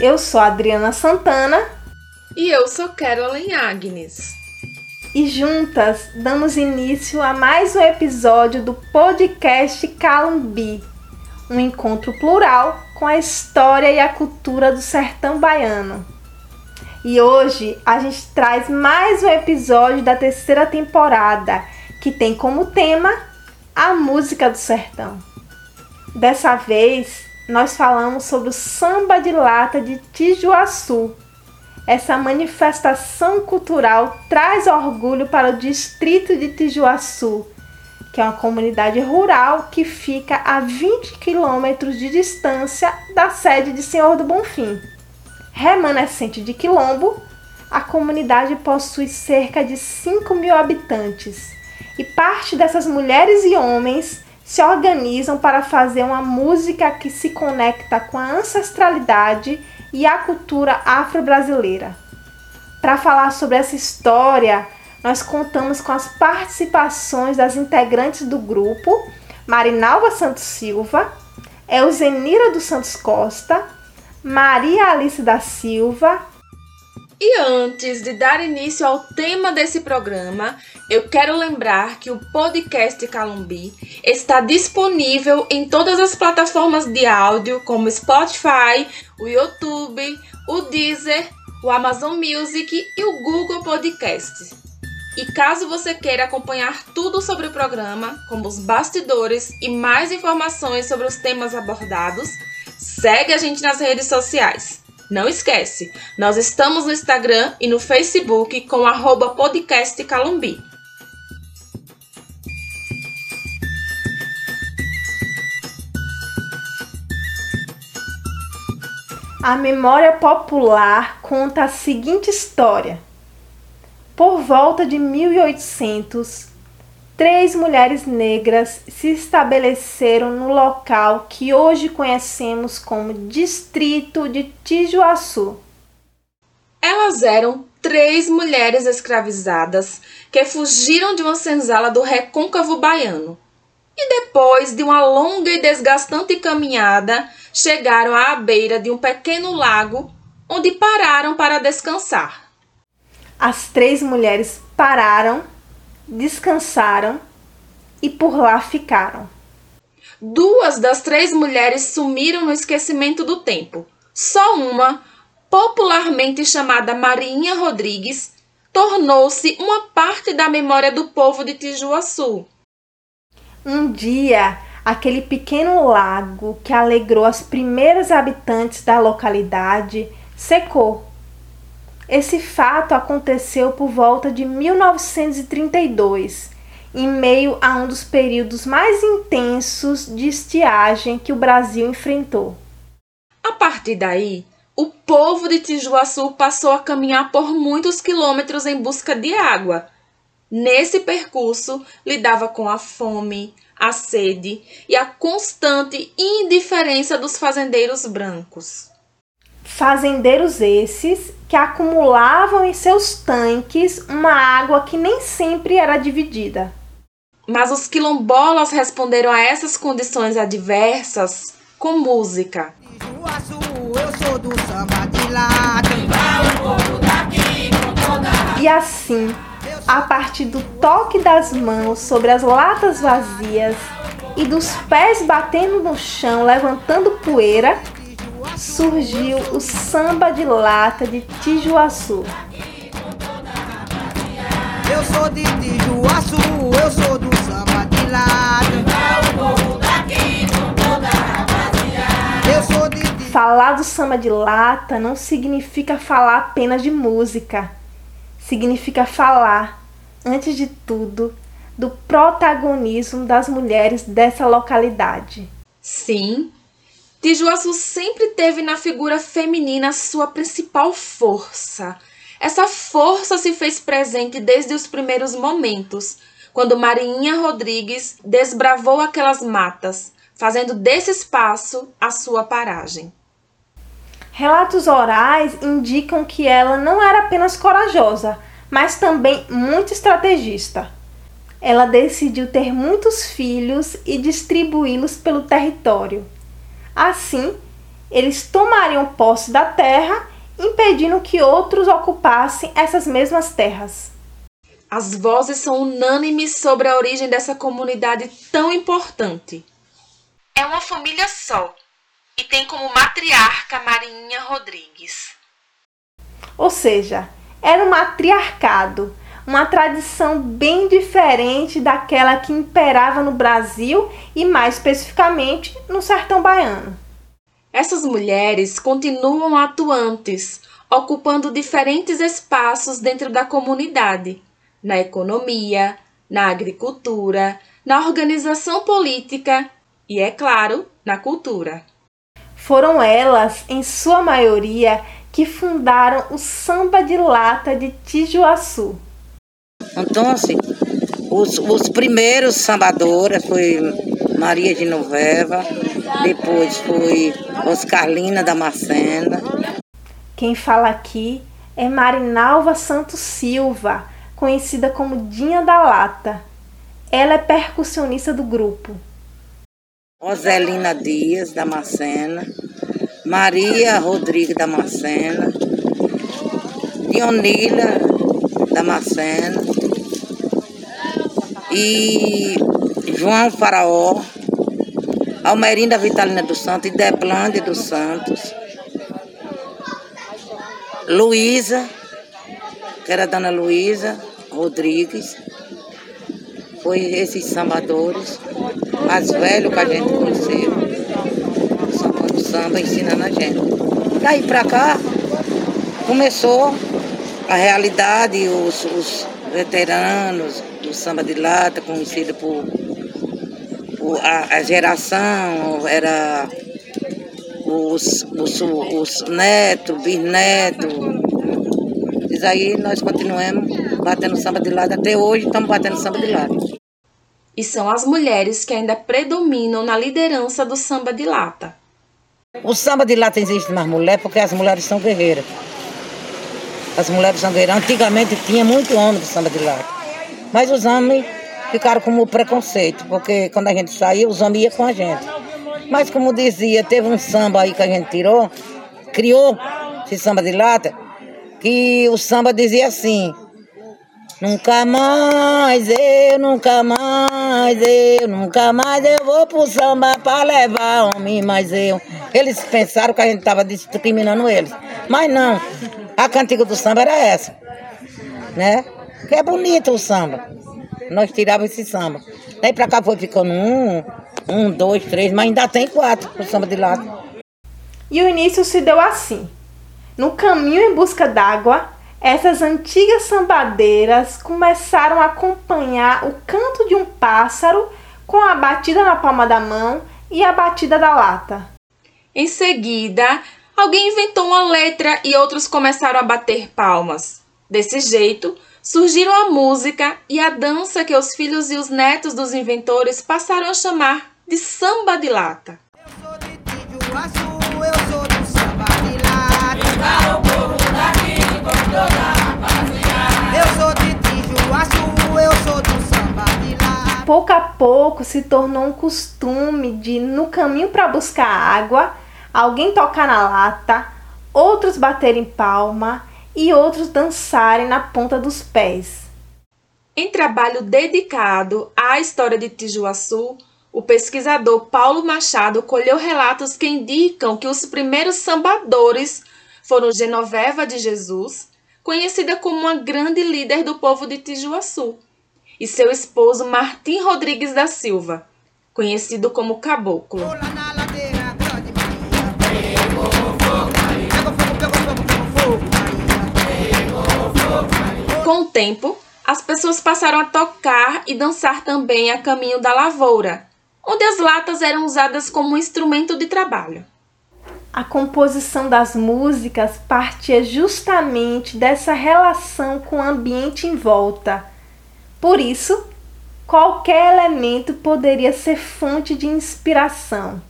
Eu sou Adriana Santana. E eu sou Carolyn Agnes. E juntas damos início a mais um episódio do podcast Calumbi um encontro plural com a história e a cultura do sertão baiano. E hoje a gente traz mais um episódio da terceira temporada, que tem como tema a música do sertão. Dessa vez, nós falamos sobre o samba de lata de Tijuaçu. Essa manifestação cultural traz orgulho para o distrito de Tijuaçu, que é uma comunidade rural que fica a 20 quilômetros de distância da sede de Senhor do Bonfim. Remanescente de Quilombo, a comunidade possui cerca de 5 mil habitantes e parte dessas mulheres e homens se organizam para fazer uma música que se conecta com a ancestralidade e a cultura afro-brasileira. Para falar sobre essa história, nós contamos com as participações das integrantes do grupo Marinalva Santos Silva, Elzenira dos Santos Costa, Maria Alice da Silva. E antes de dar início ao tema desse programa, eu quero lembrar que o podcast Calumbi está disponível em todas as plataformas de áudio, como Spotify, o YouTube, o Deezer, o Amazon Music e o Google Podcast. E caso você queira acompanhar tudo sobre o programa, como os bastidores e mais informações sobre os temas abordados, segue a gente nas redes sociais. Não esquece, nós estamos no Instagram e no Facebook com arroba podcast Calumbi. A memória popular conta a seguinte história. Por volta de 1800, três mulheres negras se estabeleceram no local que hoje conhecemos como Distrito de Tijuaçu. Elas eram três mulheres escravizadas que fugiram de uma senzala do recôncavo baiano e depois de uma longa e desgastante caminhada chegaram à beira de um pequeno lago onde pararam para descansar. As três mulheres pararam, descansaram e por lá ficaram. Duas das três mulheres sumiram no esquecimento do tempo. Só uma, popularmente chamada Marinha Rodrigues, tornou-se uma parte da memória do povo de Tijuaçu. Um dia, aquele pequeno lago que alegrou as primeiras habitantes da localidade secou esse fato aconteceu por volta de 1932, em meio a um dos períodos mais intensos de estiagem que o Brasil enfrentou. A partir daí, o povo de Tijuaçu passou a caminhar por muitos quilômetros em busca de água. Nesse percurso, lidava com a fome, a sede e a constante indiferença dos fazendeiros brancos. Fazendeiros esses que acumulavam em seus tanques uma água que nem sempre era dividida. Mas os quilombolas responderam a essas condições adversas com música. E assim, a partir do toque das mãos sobre as latas vazias e dos pés batendo no chão, levantando poeira, surgiu o samba de lata de Tijuaçu. Eu sou de Tijuaçu, eu sou do samba de lata. Eu sou de Falar do samba de lata não significa falar apenas de música. Significa falar, antes de tudo, do protagonismo das mulheres dessa localidade. Sim, Tijuaçu sempre teve na figura feminina sua principal força. Essa força se fez presente desde os primeiros momentos, quando Marinha Rodrigues desbravou aquelas matas, fazendo desse espaço a sua paragem. Relatos orais indicam que ela não era apenas corajosa, mas também muito estrategista. Ela decidiu ter muitos filhos e distribuí-los pelo território Assim, eles tomariam posse da terra, impedindo que outros ocupassem essas mesmas terras. As vozes são unânimes sobre a origem dessa comunidade tão importante. É uma família só e tem como matriarca Marinha Rodrigues. Ou seja, era um matriarcado, uma tradição bem diferente daquela que imperava no Brasil e, mais especificamente, no sertão baiano. Essas mulheres continuam atuantes, ocupando diferentes espaços dentro da comunidade na economia, na agricultura, na organização política e, é claro, na cultura. Foram elas, em sua maioria, que fundaram o Samba de Lata de Tijuaçu. Então, assim, os, os primeiros sambadoras foi Maria Genoveva, depois foi Oscarlina Damascena. Quem fala aqui é Marinalva Santos Silva, conhecida como Dinha da Lata. Ela é percussionista do grupo. Roselina Dias, da Macena. Maria Rodrigues da Macena. Dionília da Macena. E João Faraó. Almerinda Vitalina dos Santos e Deblande dos Santos. Luísa, que era Dona Luísa, Rodrigues. Foi esses sambadores mais velhos que a gente conheceu. O samba ensinando a gente. Daí pra cá começou a realidade, os, os veteranos do samba de lata, conhecido por, por a, a, geração, era os, os, os netos, bisnetos. Isso aí nós continuamos batendo samba de lado até hoje, estamos batendo samba de lado. E são as mulheres que ainda predominam na liderança do samba de lata. O samba de lata existe mais mulher porque as mulheres são guerreiras. As mulheres são guerreiras. Antigamente tinha muito homem do samba de lata. Mas os homens ficaram como preconceito, porque quando a gente saía, os homens iam com a gente. Mas como dizia, teve um samba aí que a gente tirou, criou esse samba de lata, que o samba dizia assim, Nunca mais eu, nunca mais eu, nunca mais eu vou pro samba pra levar homem, mas eu. Eles pensaram que a gente tava discriminando eles. Mas não. A cantiga do samba era essa. Né? Que é bonito o samba. Nós tirávamos esse samba. Daí pra cá foi ficando um, um, dois, três, mas ainda tem quatro o samba de lado. E o início se deu assim. No caminho em busca d'água, essas antigas sambadeiras começaram a acompanhar o canto de um pássaro com a batida na palma da mão e a batida da lata. Em seguida, alguém inventou uma letra e outros começaram a bater palmas. Desse jeito, surgiram a música e a dança que os filhos e os netos dos inventores passaram a chamar de samba de lata. pouco a pouco se tornou um costume de, no caminho para buscar água, alguém tocar na lata, outros baterem palma e outros dançarem na ponta dos pés. Em trabalho dedicado à história de Tijuaçu, o pesquisador Paulo Machado colheu relatos que indicam que os primeiros sambadores foram Genoveva de Jesus, conhecida como uma grande líder do povo de Tijuaçu, e seu esposo Martim Rodrigues da Silva, conhecido como Caboclo. Com o tempo, as pessoas passaram a tocar e dançar também a caminho da lavoura, onde as latas eram usadas como instrumento de trabalho. A composição das músicas partia justamente dessa relação com o ambiente em volta por isso, qualquer elemento poderia ser fonte de inspiração.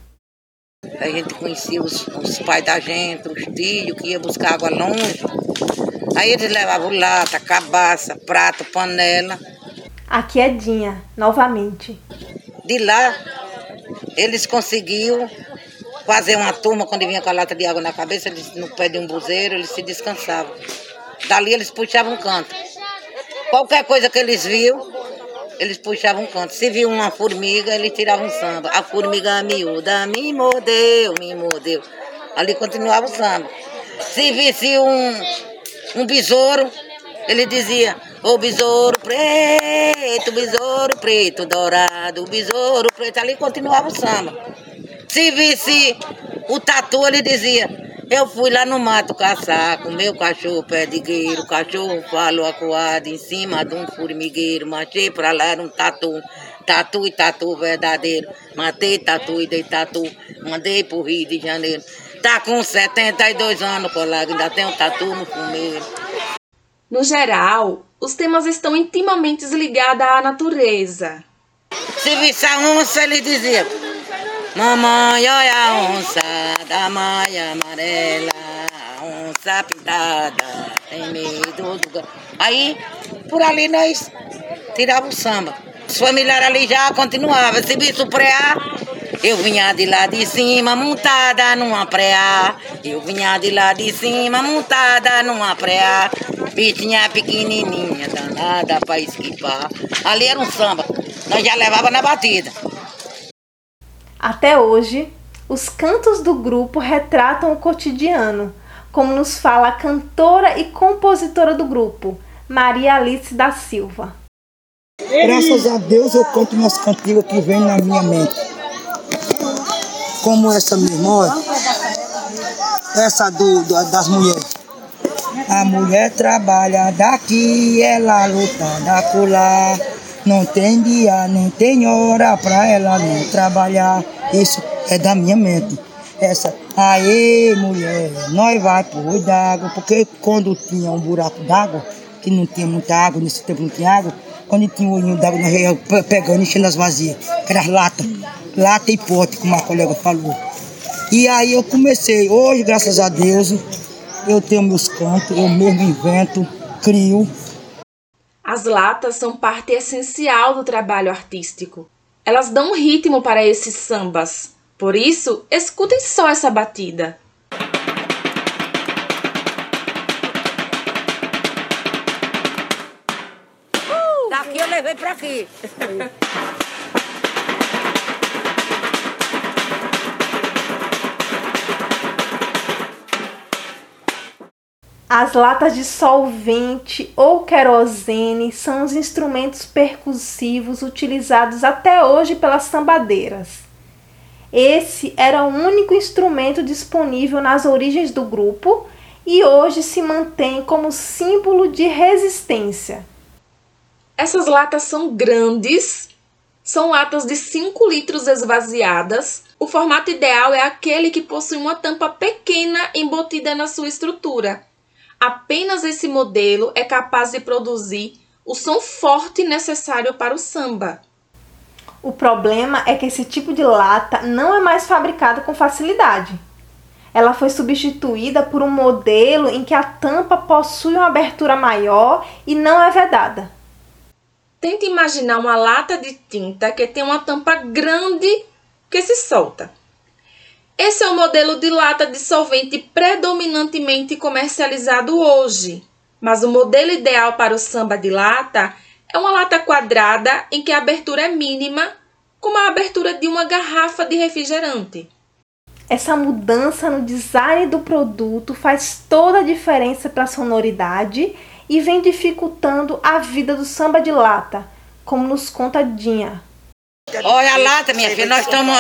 A gente conhecia os, os pais da gente, os tios que iam buscar água longe. Aí eles levavam lata, cabaça, prato, panela. Aqui é Dinha, novamente. De lá, eles conseguiam fazer uma turma, quando vinha com a lata de água na cabeça, eles, no pé de um buzeiro, eles se descansavam. Dali eles puxavam um canto. Qualquer coisa que eles viam, eles puxavam um canto. Se viu uma formiga, eles tiravam um samba. A formiga miúda me mordeu, me mordeu. Ali continuava o samba. Se visse um, um besouro, ele dizia, ô besouro preto, besouro preto, dourado, besouro preto. Ali continuava o samba. Se visse o tatu, ele dizia, eu fui lá no mato caçar com meu cachorro perdigueiro, cachorro falou acuado em cima de um formigueiro, matei pra lá era um tatu, tatu e tatu verdadeiro, matei tatu e dei tatu, mandei pro Rio de Janeiro. Tá com 72 anos, colega, ainda tem um tatu no fumeiro. No geral, os temas estão intimamente ligados à natureza. Se visse a onça, ele dizia, mamãe, olha a onça da maia amarela, a onça pintada, tem medo do... Aí, por ali nós tirávamos o samba. Os familiares ali já continuavam. Se visse o preá, eu vinha de lá de cima, montada numa preá. Eu vinha de lá de cima, montada numa preá. Bichinha pequenininha, danada pra esquivar. Ali era um samba. Nós já levava na batida. Até hoje, os cantos do grupo retratam o cotidiano, como nos fala a cantora e compositora do grupo, Maria Alice da Silva. Graças a Deus eu conto minhas cantigas que vêm na minha mente. Como essa minha irmã, essa do, do- das mulheres. A mulher trabalha daqui, ela luta da colar. Não tem dia, nem tem hora pra ela não trabalhar. Isso é da minha mente. Essa, aê mulher, nós vai pro olho d'água, porque quando tinha um buraco d'água, que não tinha muita água, nesse tempo não tinha água, quando tinha um olhinho d'água, nós ia pe- pegando, enchendo as vazias, que era lata, lata e pote, como a colega falou. E aí eu comecei, hoje, graças a Deus, eu tenho meus cantos, eu mesmo invento, crio, As latas são parte essencial do trabalho artístico. Elas dão um ritmo para esses sambas. Por isso, escutem só essa batida. Daqui eu levei pra aqui. As latas de solvente ou querosene são os instrumentos percussivos utilizados até hoje pelas sambadeiras. Esse era o único instrumento disponível nas origens do grupo e hoje se mantém como símbolo de resistência. Essas latas são grandes, são latas de 5 litros esvaziadas. O formato ideal é aquele que possui uma tampa pequena embutida na sua estrutura. Apenas esse modelo é capaz de produzir o som forte necessário para o samba. O problema é que esse tipo de lata não é mais fabricado com facilidade. Ela foi substituída por um modelo em que a tampa possui uma abertura maior e não é vedada. Tente imaginar uma lata de tinta que tem uma tampa grande que se solta. Esse é o modelo de lata de solvente predominantemente comercializado hoje. Mas o modelo ideal para o samba de lata é uma lata quadrada em que a abertura é mínima, como a abertura de uma garrafa de refrigerante. Essa mudança no design do produto faz toda a diferença para a sonoridade e vem dificultando a vida do samba de lata, como nos conta Dinha. Olha a lata, minha filha, nós estamos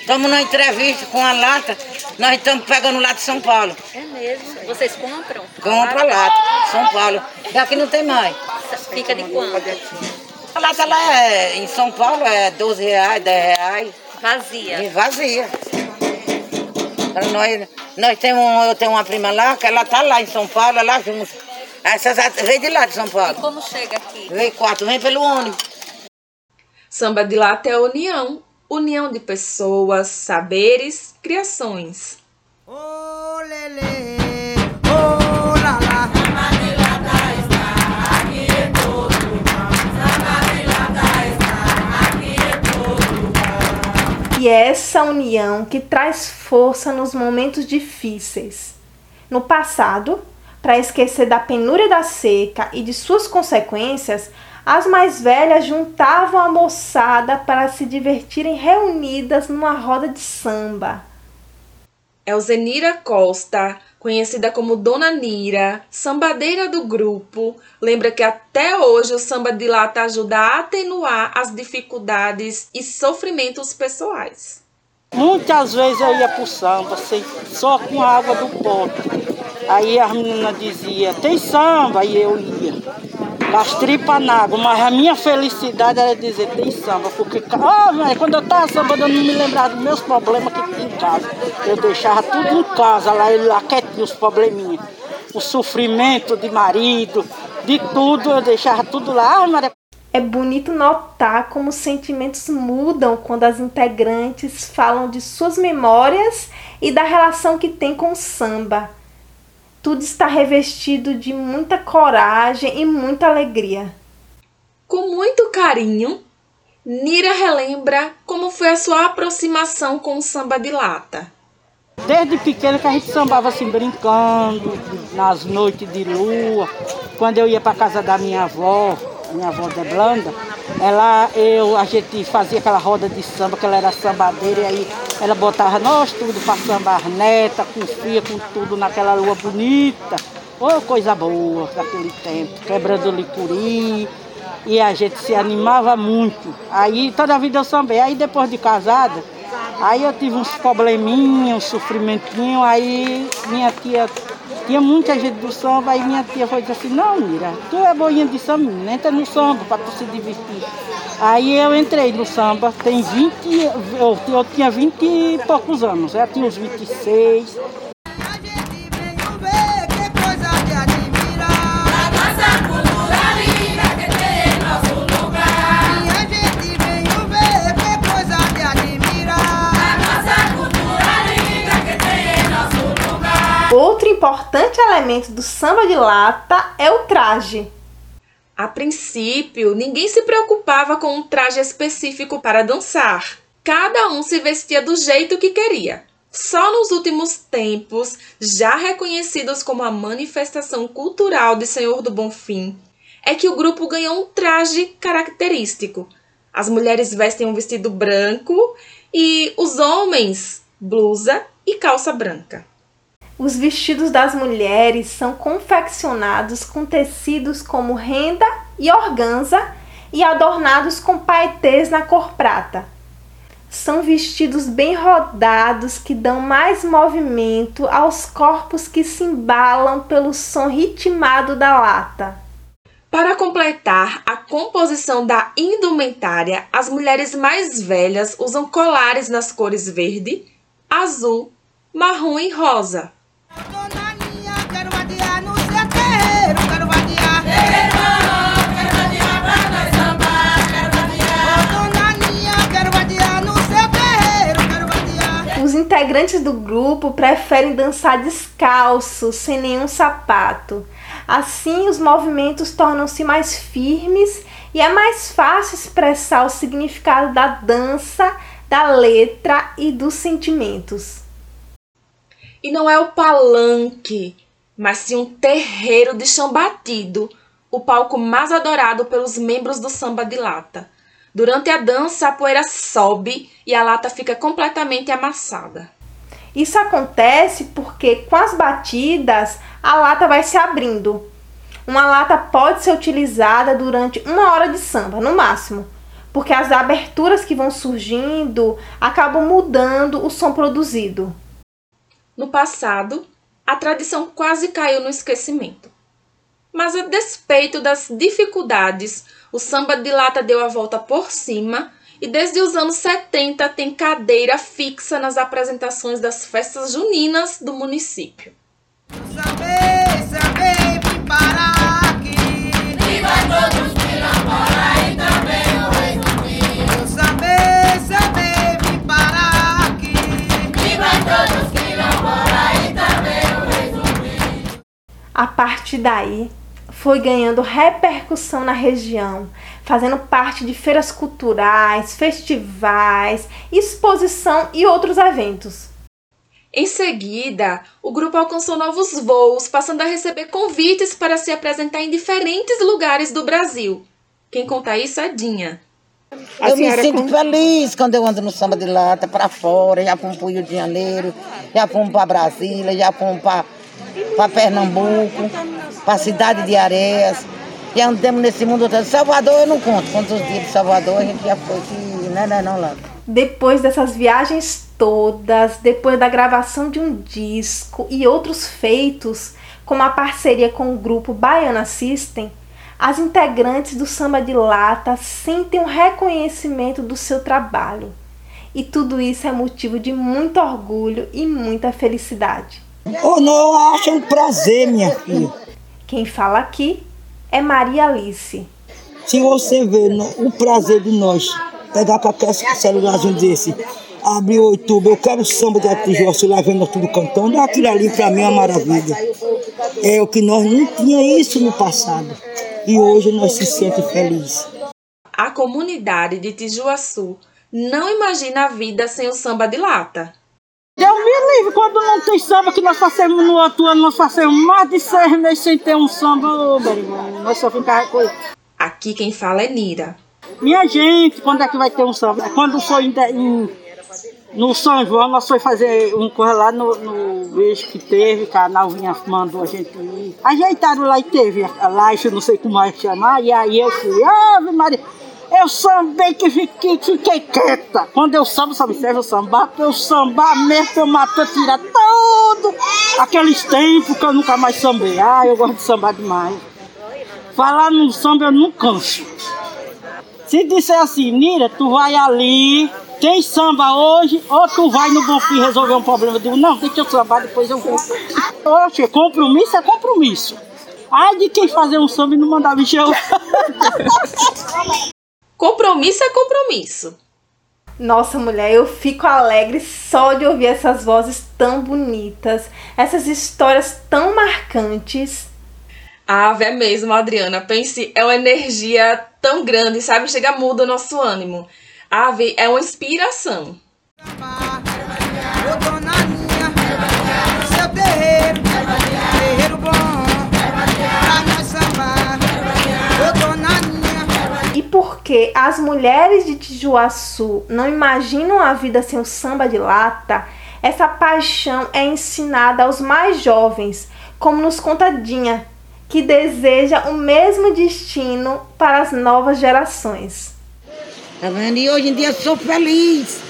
estamos numa entrevista com a lata, nós estamos pegando lata de São Paulo. É mesmo? Vocês compram? Compra lata, São Paulo. Daqui não tem mais. Fica de quanto? A lata lá é, em São Paulo é 12 reais, 10 reais. Vazia. E vazia. Nós, nós temos, eu tenho uma prima lá, que ela tá lá em São Paulo, lá junto. Essas veio de lá de São Paulo. Como chega aqui? Veio quatro, vem pelo ônibus. Samba de lata é união, união de pessoas, saberes, criações. Oh, lele, oh, la, la. E é essa união que traz força nos momentos difíceis. No passado, para esquecer da penúria da seca e de suas consequências, as mais velhas juntavam a moçada para se divertirem reunidas numa roda de samba. Elzenira Costa, conhecida como Dona Nira, sambadeira do grupo, lembra que até hoje o samba de lata ajuda a atenuar as dificuldades e sofrimentos pessoais. Muitas vezes eu ia pro samba sem, só com a água do pote. Aí as meninas diziam, tem samba, e eu ia. Das tripas na água, mas a minha felicidade era dizer, tem samba, porque oh, mas quando eu estava sambando eu não me lembrava dos meus problemas que tinha em casa. Eu deixava tudo em casa, lá, lá quietinho, os probleminhas. O sofrimento de marido, de tudo, eu deixava tudo lá. Ah, Maria, É bonito notar como os sentimentos mudam quando as integrantes falam de suas memórias e da relação que tem com o samba. Tudo está revestido de muita coragem e muita alegria. Com muito carinho, Nira relembra como foi a sua aproximação com o samba de lata. Desde pequena que a gente sambava assim, brincando, nas noites de lua. Quando eu ia para casa da minha avó, minha avó de Blanda, ela, eu, a gente fazia aquela roda de samba, que ela era sambadeira, e aí ela botava nós tudo para sambar neta, com filha, com tudo naquela lua bonita. Oh, coisa boa daquele tempo, quebrando licuri. E a gente se animava muito. Aí toda a vida eu sambei. Aí depois de casada, aí eu tive uns probleminhas, uns sofrimentinhos, aí minha tia tinha muita gente do samba, aí minha tia foi dizer assim, não, Mira, tu é boinha de samba, entra no samba para tu se divertir. Aí eu entrei no samba, tem 20, eu, eu tinha 20 e poucos anos, eu tinha uns 26. Elemento do samba de lata é o traje. A princípio, ninguém se preocupava com um traje específico para dançar. Cada um se vestia do jeito que queria. Só nos últimos tempos, já reconhecidos como a manifestação cultural de Senhor do Bonfim, é que o grupo ganhou um traje característico. As mulheres vestem um vestido branco e os homens blusa e calça branca. Os vestidos das mulheres são confeccionados com tecidos como renda e organza e adornados com paetês na cor prata. São vestidos bem rodados que dão mais movimento aos corpos que se embalam pelo som ritmado da lata. Para completar a composição da indumentária, as mulheres mais velhas usam colares nas cores verde, azul, marrom e rosa. Os integrantes do grupo preferem dançar descalços, sem nenhum sapato. Assim, os movimentos tornam-se mais firmes e é mais fácil expressar o significado da dança, da letra e dos sentimentos. E não é o palanque, mas sim um terreiro de chão batido, o palco mais adorado pelos membros do samba de lata. Durante a dança, a poeira sobe e a lata fica completamente amassada. Isso acontece porque com as batidas a lata vai se abrindo. Uma lata pode ser utilizada durante uma hora de samba, no máximo, porque as aberturas que vão surgindo acabam mudando o som produzido. No passado, a tradição quase caiu no esquecimento. Mas a despeito das dificuldades, o samba de lata deu a volta por cima e desde os anos 70 tem cadeira fixa nas apresentações das festas juninas do município. Daí, foi ganhando repercussão na região, fazendo parte de feiras culturais, festivais, exposição e outros eventos. Em seguida, o grupo alcançou novos voos, passando a receber convites para se apresentar em diferentes lugares do Brasil. Quem conta isso é Dinha. Eu me sinto feliz quando eu ando no samba de lata para fora, já fomos para o Rio de Janeiro, já fomos para Brasília, já fomos para Pernambuco, para a cidade de Areias. Já andamos nesse mundo todo. Salvador eu não conto, quantos dias de Salvador a gente já foi que não, não, não, lá. Depois dessas viagens todas, depois da gravação de um disco e outros feitos, como a parceria com o grupo Baiana System, as integrantes do Samba de Lata sentem um reconhecimento do seu trabalho. E tudo isso é motivo de muito orgulho e muita felicidade. Oh, não, eu acho um prazer, minha filha. Quem fala aqui é Maria Alice. Se você vê o prazer de nós pegar qualquer celularzinho desse, abrir o YouTube, eu quero samba de Atijosso lá vendo tudo cantando, aquilo ali para mim é uma maravilha. É o que nós não tinha isso no passado e hoje nós se sente felizes. A comunidade de Tijuaçu não imagina a vida sem o samba de lata. Deus me livre, quando não tem samba que nós fazemos no outro ano, nós fazemos mais de seis meses sem ter um samba, oh, meu irmão, nós só ficamos com Aqui quem fala é Nira. Minha gente, quando é que vai ter um samba? Quando foi em, em no São João, nós foi fazer um coisa lá no, no beijo que teve, que a Nalvinha mandou a gente ir. Ajeitaram lá e teve a live, não sei como é chamar, e aí eu fui, Ave Maria, eu sambei que fiquei, fiquei quieta. Quando eu sambo, sabe, serve sambar, pra eu sambar mesmo, eu matar, tirar tudo aqueles tempos que eu nunca mais sambei. Ah, eu gosto de sambar demais. Falar no samba eu não canso. Se disser assim, Nira, tu vai ali tem samba hoje, ou tu vai no Bonfim resolver um problema. Eu digo, não, deixa eu sambar, depois eu vou. Oxe, compromisso é compromisso. Ai de quem fazer um samba e não mandar chamar. compromisso é compromisso. Nossa, mulher, eu fico alegre só de ouvir essas vozes tão bonitas, essas histórias tão marcantes. Ah, é mesmo, Adriana. Pense, é uma energia tão grande, sabe? Chega muda o nosso ânimo. Ave é uma inspiração. E porque as mulheres de Tijuaçu não imaginam a vida sem o samba de lata, essa paixão é ensinada aos mais jovens, como nos conta Dinha, que deseja o mesmo destino para as novas gerações. Tá vendo? E hoje em dia eu sou feliz.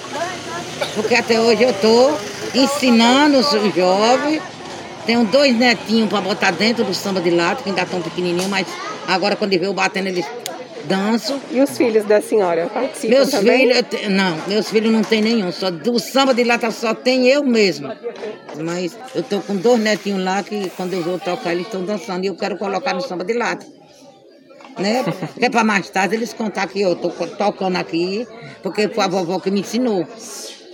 Porque até hoje eu estou ensinando os jovens. Tenho dois netinhos para botar dentro do samba de lata, que ainda estão pequenininhos, mas agora quando eu batendo eles dançam. E os filhos da senhora participam meus também? Filhos, não, meus filhos não tem nenhum. Só do samba de lata só tem eu mesmo. Mas eu tô com dois netinhos lá que quando eu vou tocar eles estão dançando e eu quero colocar no samba de lata né? É para mais tarde eles contar que eu tô tocando aqui, porque foi a vovó que me ensinou.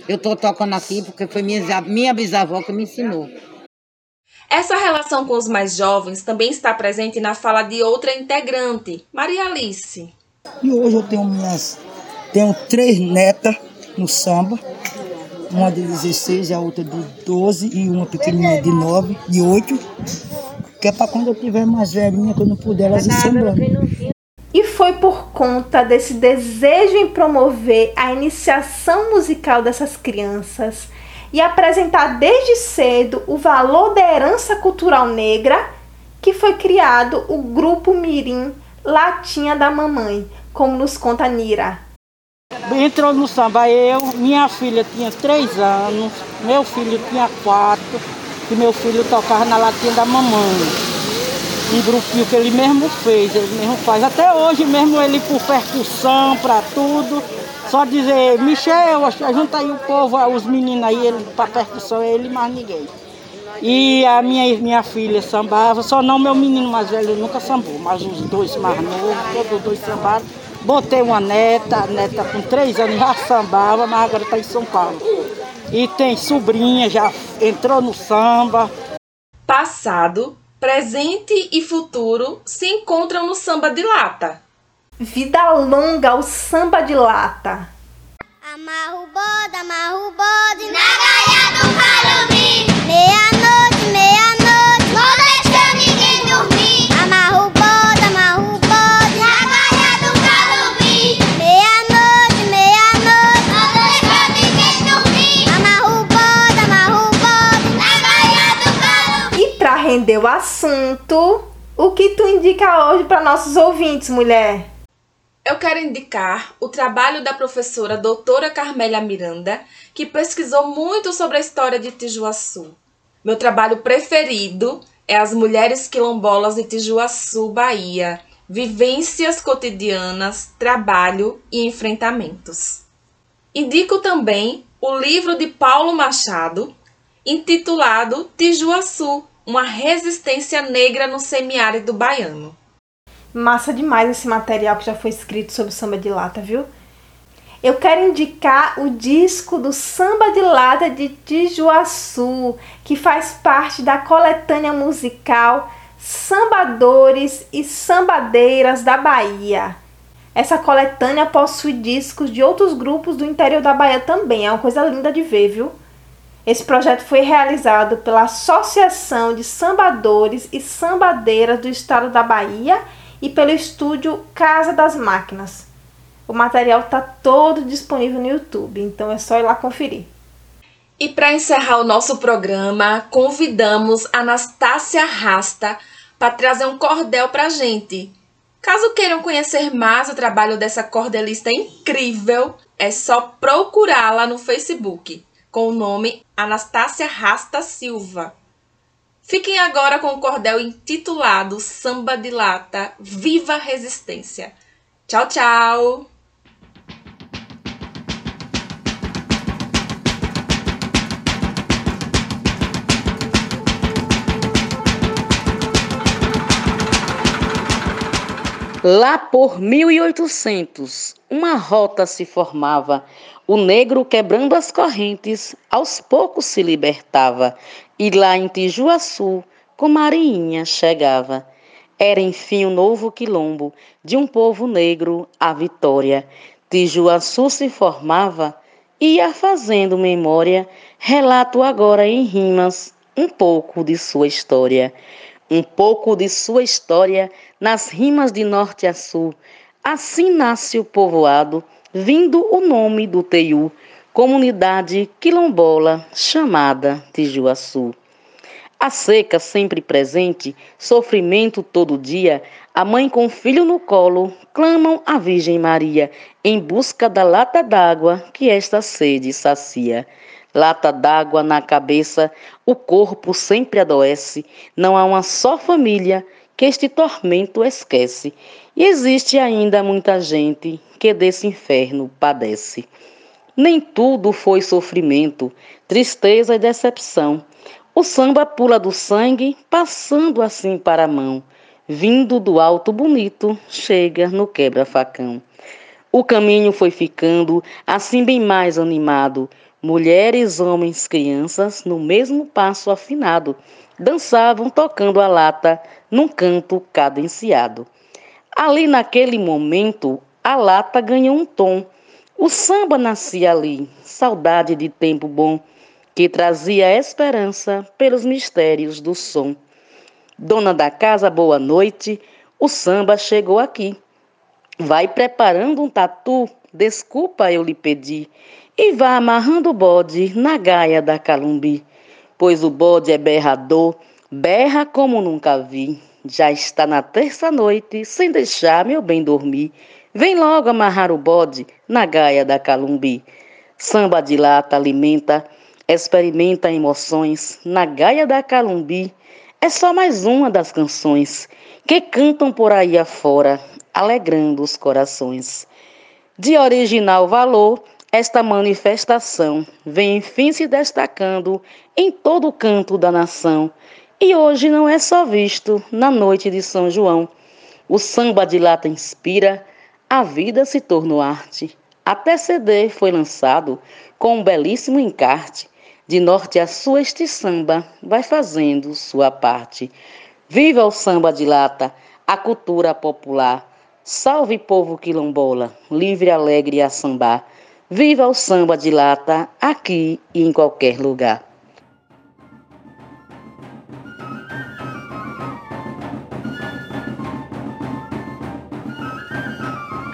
Eu tô tocando aqui porque foi minha, minha bisavó que me ensinou. Essa relação com os mais jovens também está presente na fala de outra integrante, Maria Alice. E hoje eu tenho minhas. Tenho três netas no samba. Uma de 16, a outra de 12 e uma pequenininha de 9, de 8 que é para quando eu tiver mais velhinha, que eu não puder, elas ir sembrando. E foi por conta desse desejo em promover a iniciação musical dessas crianças e apresentar desde cedo o valor da herança cultural negra que foi criado o Grupo Mirim Latinha da Mamãe, como nos conta Nira. Entrou no samba eu, minha filha tinha três anos, meu filho tinha quatro, que meu filho tocava na latinha da mamãe. Um grupinho que ele mesmo fez, ele mesmo faz. Até hoje mesmo ele por percussão, para tudo. Só dizer, Michel, junta aí o povo, os meninos aí, ele percussão é ele mais ninguém. E a minha, minha filha sambava, só não meu menino mais velho nunca sambou, mas os dois mais novos, todos os dois sambaram. Botei uma neta, a neta com três anos já sambava, mas agora está em São Paulo. E tem sobrinha, já entrou no samba. Passado, presente e futuro se encontram no samba de lata. Vida longa ao samba de lata. Amarra o bode, o bode na gaia do calumbi. Meia-noite, meia-noite, não deixa ninguém dormir. Amarra o bode, o bode na gaia do calumbi. Meia-noite, meia-noite, não deixa ninguém dormir. Amarra o bode, o bode na gaia do calumbi. E para render o assunto, o que tu indica hoje para nossos ouvintes, mulher? Eu quero indicar o trabalho da professora doutora Carmélia Miranda, que pesquisou muito sobre a história de Tijuaçu. Meu trabalho preferido é As Mulheres Quilombolas de Tijuaçu, Bahia. Vivências cotidianas, trabalho e enfrentamentos. Indico também o livro de Paulo Machado, intitulado Tijuaçu, uma resistência negra no semiárido baiano. Massa demais esse material que já foi escrito sobre samba de lata, viu? Eu quero indicar o disco do Samba de Lata de Tijuaçu, que faz parte da coletânea musical Sambadores e Sambadeiras da Bahia. Essa coletânea possui discos de outros grupos do interior da Bahia também, é uma coisa linda de ver, viu? Esse projeto foi realizado pela Associação de Sambadores e Sambadeiras do Estado da Bahia e pelo estúdio Casa das Máquinas. O material está todo disponível no YouTube, então é só ir lá conferir. E para encerrar o nosso programa, convidamos Anastácia Rasta para trazer um cordel para a gente. Caso queiram conhecer mais o trabalho dessa cordelista incrível, é só procurá-la no Facebook com o nome Anastácia Rasta Silva. Fiquem agora com o cordel intitulado Samba de Lata Viva Resistência. Tchau, tchau! Lá por 1800, uma rota se formava. O negro, quebrando as correntes, aos poucos se libertava. E lá em Tijuaçu, com Marinha chegava. Era enfim o novo quilombo de um povo negro, a vitória. Tijuaçu se formava, ia fazendo memória, relato agora em rimas um pouco de sua história. Um pouco de sua história nas rimas de norte a sul. Assim nasce o povoado, vindo o nome do Teiu, comunidade quilombola chamada Tijuaçu. A seca sempre presente, sofrimento todo dia, a mãe com o filho no colo clamam a Virgem Maria em busca da lata d'água que esta sede sacia. Lata d'água na cabeça, o corpo sempre adoece, não há uma só família que este tormento esquece. E existe ainda muita gente que desse inferno padece. Nem tudo foi sofrimento, tristeza e decepção. O samba pula do sangue, passando assim para a mão. Vindo do alto bonito, chega no quebra-facão. O caminho foi ficando assim bem mais animado. Mulheres, homens, crianças, no mesmo passo afinado, dançavam tocando a lata num canto cadenciado. Ali naquele momento, a lata ganhou um tom. O samba nascia ali, saudade de tempo bom que trazia esperança pelos mistérios do som. Dona da casa, boa noite, o samba chegou aqui. Vai preparando um tatu, desculpa eu lhe pedi, e vá amarrando o bode na gaia da calumbi, pois o bode é berrador, berra como nunca vi. Já está na terça-noite, sem deixar meu bem dormir. Vem logo amarrar o bode na gaia da calumbi. Samba dilata, alimenta, experimenta emoções na Gaia da Calumbi. É só mais uma das canções que cantam por aí afora, alegrando os corações. De original valor, esta manifestação vem enfim se destacando em todo o canto da nação. E hoje não é só visto na noite de São João. O samba de lata inspira, a vida se tornou arte. Até CD foi lançado com um belíssimo encarte de norte a sul, este samba vai fazendo sua parte. Viva o samba de lata, a cultura popular. Salve povo quilombola, livre, alegre a sambar. Viva o samba de lata, aqui e em qualquer lugar.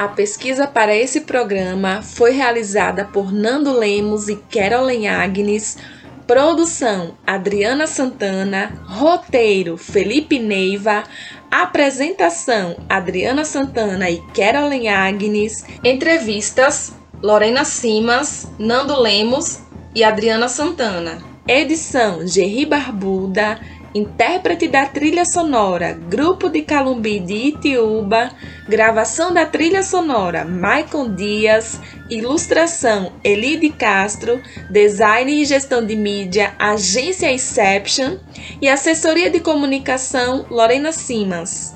A pesquisa para esse programa foi realizada por Nando Lemos e Carolyn Agnes, produção Adriana Santana, roteiro Felipe Neiva, apresentação Adriana Santana e Carolyn Agnes, entrevistas Lorena Simas, Nando Lemos e Adriana Santana, edição Gerri Barbuda, intérprete da trilha sonora, Grupo de Calumbi de Itiúba, gravação da trilha sonora, Maicon Dias, ilustração, Elide Castro, design e gestão de mídia, Agência Inception e assessoria de comunicação, Lorena Simas.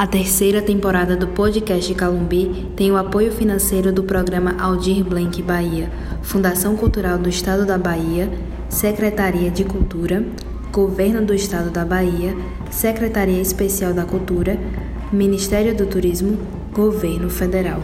A terceira temporada do podcast Calumbi tem o apoio financeiro do programa Aldir Blanc Bahia, Fundação Cultural do Estado da Bahia, Secretaria de Cultura, Governo do Estado da Bahia, Secretaria Especial da Cultura, Ministério do Turismo, Governo Federal.